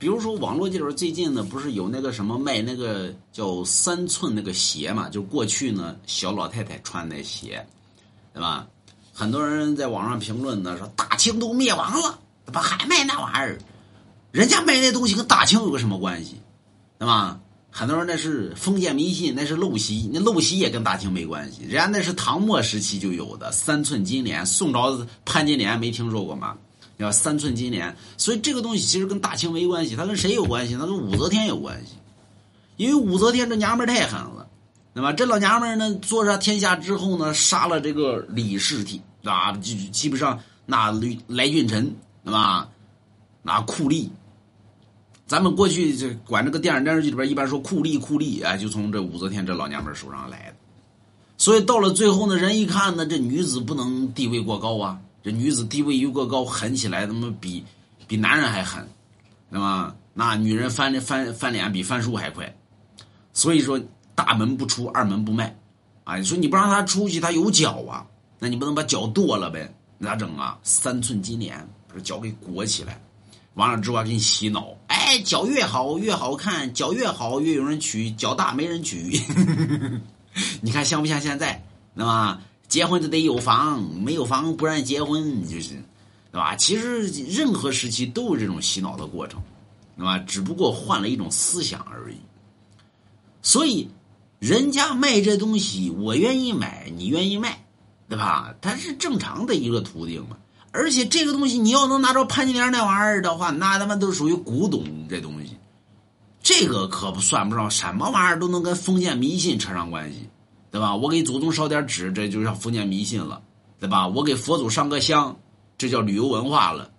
比如说网络界边最近呢，不是有那个什么卖那个叫三寸那个鞋嘛？就过去呢小老太太穿那鞋，对吧？很多人在网上评论呢，说大清都灭亡了，怎么还卖那玩意儿？人家卖那东西跟大清有个什么关系，对吧？很多人那是封建迷信，那是陋习，那陋习也跟大清没关系，人家那是唐末时期就有的三寸金莲，宋朝潘金莲没听说过吗？叫三寸金莲，所以这个东西其实跟大清没关系，它跟谁有关系？它跟武则天有关系，因为武则天这娘们太狠了，对吧？这老娘们呢，坐上天下之后呢，杀了这个李氏体啊，基基本上那来俊臣，对吧？那酷吏，咱们过去这管这个电影电视剧里边一般说酷吏酷吏啊，就从这武则天这老娘们手上来的。所以到了最后呢，人一看呢，这女子不能地位过高啊。这女子地位又过高，狠起来他妈比比男人还狠，对吧？那女人翻翻翻脸比翻书还快，所以说大门不出二门不迈啊！你说你不让她出去，她有脚啊，那你不能把脚剁了呗？你咋整啊？三寸金莲把这脚给裹起来，完了之后还给你洗脑，哎，脚越好越好看，脚越好越有人娶，脚大没人娶，你看像不像现在？对吧？结婚就得有房，没有房不让结婚，就是，对吧？其实任何时期都有这种洗脑的过程，对吧？只不过换了一种思想而已。所以，人家卖这东西，我愿意买，你愿意卖，对吧？它是正常的一个途径嘛。而且这个东西，你要能拿着潘金莲那玩意儿的话，那他妈都属于古董。这东西，这个可不算不上什么玩意儿都能跟封建迷信扯上关系。对吧？我给祖宗烧点纸，这就叫封建迷信了，对吧？我给佛祖上个香，这叫旅游文化了。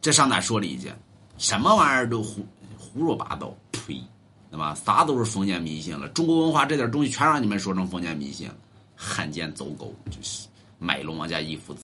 这上哪说理去？什么玩意儿都胡胡说八道，呸！对吧？啥都是封建迷信了。中国文化这点东西全让你们说成封建迷信了，汉奸走狗，就是买龙王家一父子。